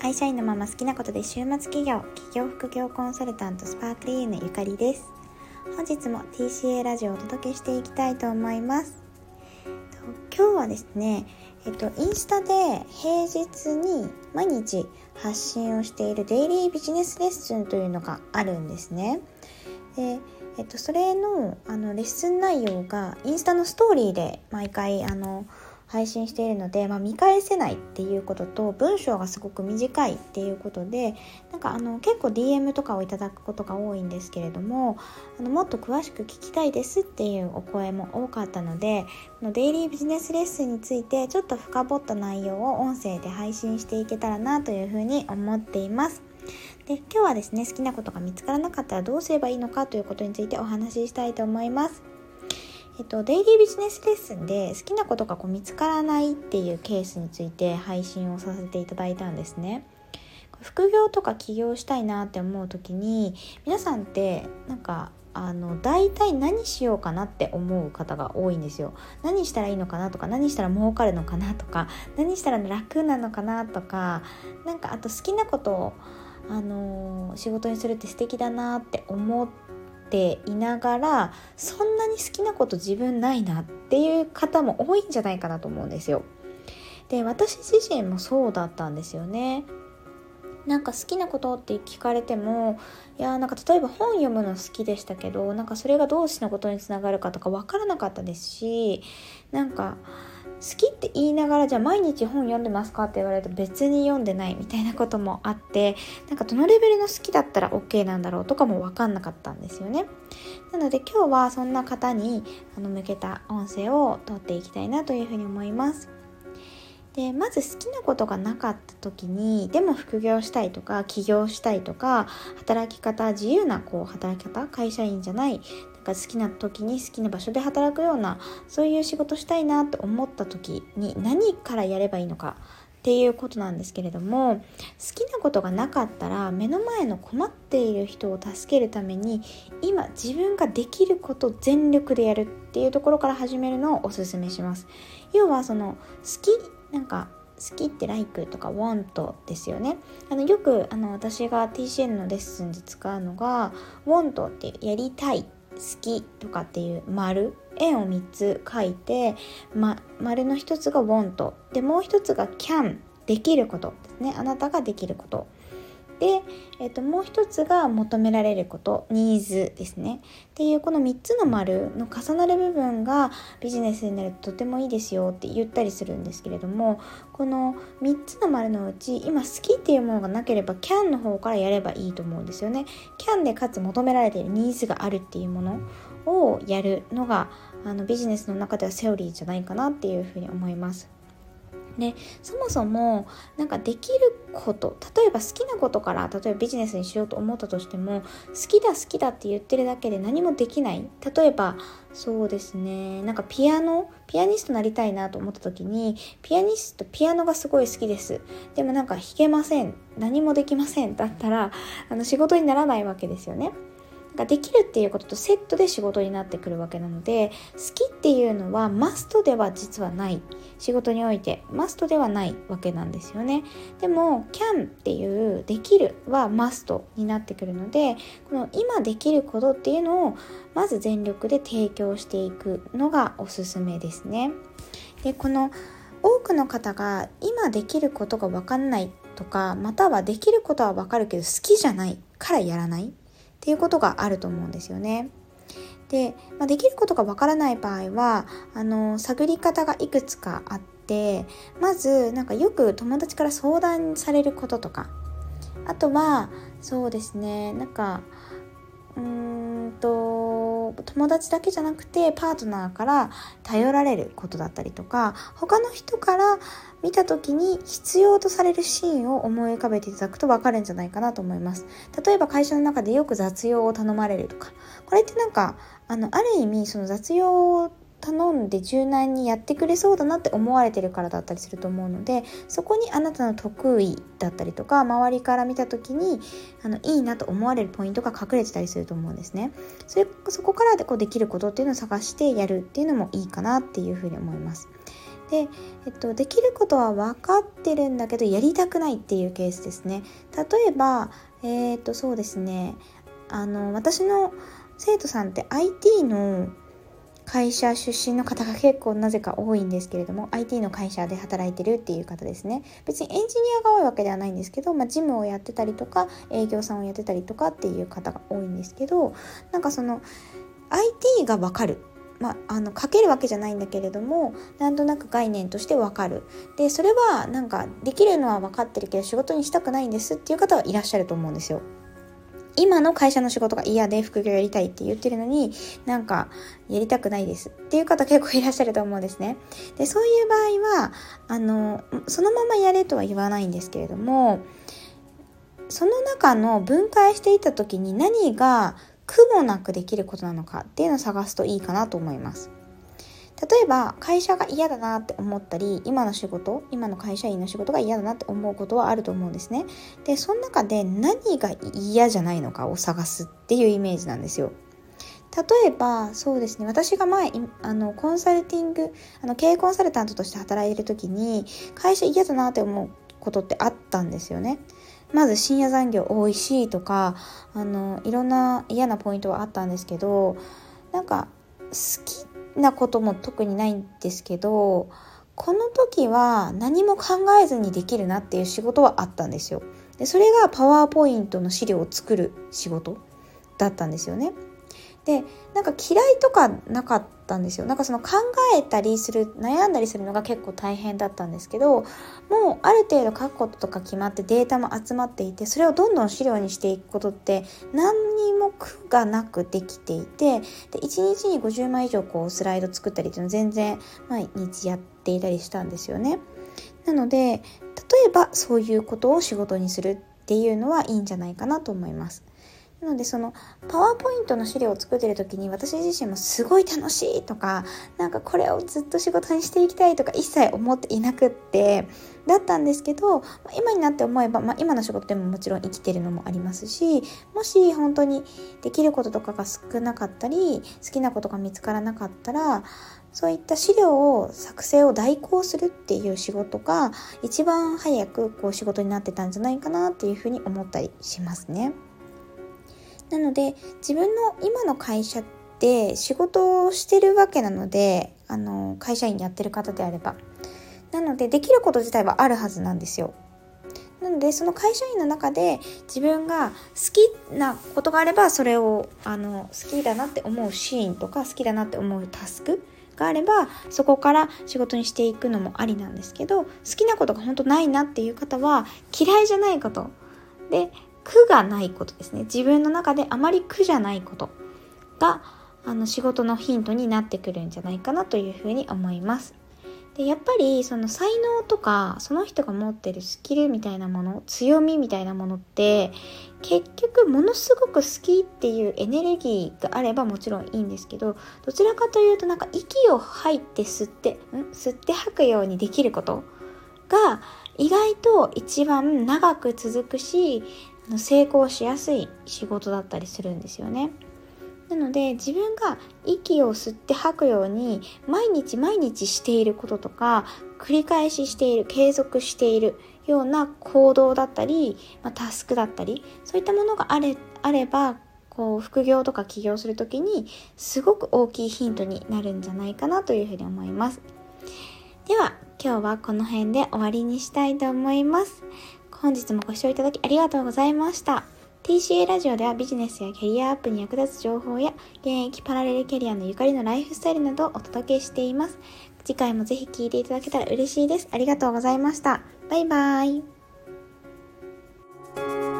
会社員のまま好きなことで週末企業企業副業コンサルタントスパークリーヌゆかりです本日も TCA ラジオをお届けしていきたいと思います今日はですねえっと、インスタで平日に毎日発信をしているデイリービジネスレッスンというのがあるんですね。でえっと、それのあのレッスン内容がインスタのストーリーで毎回あの配信しているので、まあ、見返せないっていうことと文章がすごく短いっていうことでなんかあの結構 DM とかをいただくことが多いんですけれどもあのもっと詳しく聞きたいですっていうお声も多かったのでこのデイリービジネスレッスンについてちょっと深掘った内容を音声で配信していけたらなというふうに思っています。で今日はですね好きなことが見つからなかったらどうすればいいのかということについてお話ししたいと思います。えっと、デイリービジネスレッスンで好きなことがこう見つからないっていうケースについて配信をさせていただいたんですね。副業とか起業したいなって思う時に皆さんってなんかあの大体何しようかなって思う方が多いんですよ。何したらいいのかなとか何したら儲かるのかなとか何したら楽なのかなとかなんかあと好きなことをあの仕事にするって素敵だなって思っていながらそんなに好きなこと自分ないなっていう方も多いんじゃないかなと思うんですよ。で私自身もそうだったんですよね。なんか好きなことって聞かれてもいやなんか例えば本読むの好きでしたけどなんかそれが動詞のことにつながるかとか分からなかったですしなんか好きって言いながらじゃあ毎日本読んでますかって言われると別に読んでないみたいなこともあってなんかどのレベルの好きだったら OK なんだろうとかも分かんなかったんですよね。なので今日はそんな方にあの向けた音声をとっていきたいなというふうに思います。でまず好きなことがなかった時にでも副業したいとか起業したいとか働き方自由なこう働き方会社員じゃないなんか好きな時に好きな場所で働くようなそういう仕事したいなと思った時に何からやればいいのかっていうことなんですけれども好きなことがなかったら目の前の困っている人を助けるために今自分ができること全力でやるっていうところから始めるのをおすすめします。要はその好きなんか好きって like とか want ですよね。あのよくあの私が TCN のレッスンで使うのが want ってやりたいきとかっていう丸円を3つ書いて、ま、丸の1つが want でもう1つが can できることですね。あなたができること。で、えー、ともう一つが求められることニーズですね。っていうこの3つの丸の重なる部分がビジネスになるととてもいいですよって言ったりするんですけれどもこの3つの丸のうち今好きっていうものがなければ can の方からやればいいと思うんですよね。can でかつ求められているニーズがあるっていうものをやるのがあのビジネスの中ではセオリーじゃないかなっていうふうに思います。でそもそもなんかできること例えば好きなことから例えばビジネスにしようと思ったとしても好きだ好きだって言ってるだけで何もできない。例えばそうですね。なんかピアノピアニストなりたいなと思った時にピアニストピアノがすごい好きです。でもなんか弾けません。何もできません。だったらあの仕事にならないわけですよね。ができるっていうこととセットで仕事になってくるわけなので好きっていうのはマストでは実はない。仕事においてマストではないわけなんですよね。でも can っていうできるはマストになってくるのでこの今できることっていうのをまず全力で提供していくのがおすすめですね。でこの多くの方が今できることが分かんないとかまたはできることは分かるけど好きじゃないからやらない。っていうことがあると思うんですよね。で、まあ、できることがわからない場合はあの探り方がいくつかあってまずなんかよく友達から相談されることとかあとはそうですねなんかうーんと友達だけじゃなくてパートナーから頼られることだったりとか他の人から見た時に必要とされるシーンを思い浮かべていただくと分かるんじゃないかなと思います。例えば会社の中でよく雑用を頼まれるとかこれってなんかあのある意味その雑用を頼んで柔軟にやってくれそうだなって思われてるからだったりすると思うのでそこにあなたの得意だったりとか周りから見た時にあのいいなと思われるポイントが隠れてたりすると思うんですね。それそこからでこうできることっていうのを探してやるっていうのもいいかなっていうふうに思います。で、えっと、できることは分かってるんだけどやりたくないっていうケースですね。例えばえー、っとそうですね。あの私の生徒さんって IT の会社出身の方が結構なぜか多いんですけれども IT の会社で働いてるっていう方ですね。別にエンジニアが多いわけではないんですけど、まあ、ジムをやってたりとか営業さんをやってたりとかっていう方が多いんですけどなんかその IT が分かる。まあ、あの書けるわけじゃないんだけれどもなんとなく概念としてわかる。でそれはなんかできるのは分かってるけど仕事にしたくないんですっていう方はいらっしゃると思うんですよ。今の会社の仕事が嫌で副業やりたいって言ってるのになんかやりたくないですっていう方結構いらっしゃると思うんですね。でそういう場合はあのそのままやれとは言わないんですけれどもその中の分解していた時に何が苦もなくできることなのかっていうのを探すといいかなと思います。例えば会社が嫌だなって思ったり今の仕事今の会社員の仕事が嫌だなって思うことはあると思うんですね。でその中で何が嫌じゃないのかを探すっていうイメージなんですよ。例えばそうですね。私が前あのコンサルティングあの経営コンサルタントとして働いてる時に会社嫌だなって思うことってあったんですよね。まず深夜残業多いしとかあのいろんな嫌なポイントはあったんですけどなんか好きなことも特にないんですけどこの時は何も考えずにできるなっていう仕事はあったんですよ。でそれがパワーポイントの資料を作る仕事だったんですよね。でなんか嫌いとかなかっったんですよなんかその考えたりする悩んだりするのが結構大変だったんですけどもうある程度書くこととか決まってデータも集まっていてそれをどんどん資料にしていくことって何にも苦がなくできていてで1日に50枚以上こうスライド作ったりっていうの全然毎日やっていたりしたんですよね。なので例えばそういうことを仕事にするっていうのはいいんじゃないかなと思います。なのでそのパワーポイントの資料を作ってる時に私自身もすごい楽しいとかなんかこれをずっと仕事にしていきたいとか一切思っていなくってだったんですけど今になって思えば、まあ、今の仕事でももちろん生きてるのもありますしもし本当にできることとかが少なかったり好きなことが見つからなかったらそういった資料を作成を代行するっていう仕事が一番早くこう仕事になってたんじゃないかなっていうふうに思ったりしますね。なので自分の今の会社って仕事をしてるわけなのであの会社員やってる方であれば。なのでできること自体はあるはずなんですよ。なのでその会社員の中で自分が好きなことがあればそれをあの好きだなって思うシーンとか好きだなって思うタスクがあればそこから仕事にしていくのもありなんですけど好きなことが本当ないなっていう方は嫌いじゃないこと。で苦がないことですね自分の中であまり苦じゃないことがあの仕事のヒントになってくるんじゃないかなというふうに思います。でやっぱりその才能とかその人が持ってるスキルみたいなもの強みみたいなものって結局ものすごく好きっていうエネルギーがあればもちろんいいんですけどどちらかというとなんか息を吐いて吸ってん？吸って吐くようにできることが意外と一番長く続くし成功しやすい仕事だったりするんですよね。なので自分が息を吸って吐くように毎日毎日していることとか繰り返ししている継続しているような行動だったり、まあ、タスクだったりそういったものがあれあればこう副業とか起業する時にすごく大きいヒントになるんじゃないかなというふうに思います。では今日はこの辺で終わりにしたいと思います。本日もご視聴いただきありがとうございました。TCA ラジオではビジネスやキャリアアップに役立つ情報や現役パラレルキャリアのゆかりのライフスタイルなどをお届けしています。次回もぜひ聴いていただけたら嬉しいです。ありがとうございました。バイバーイ。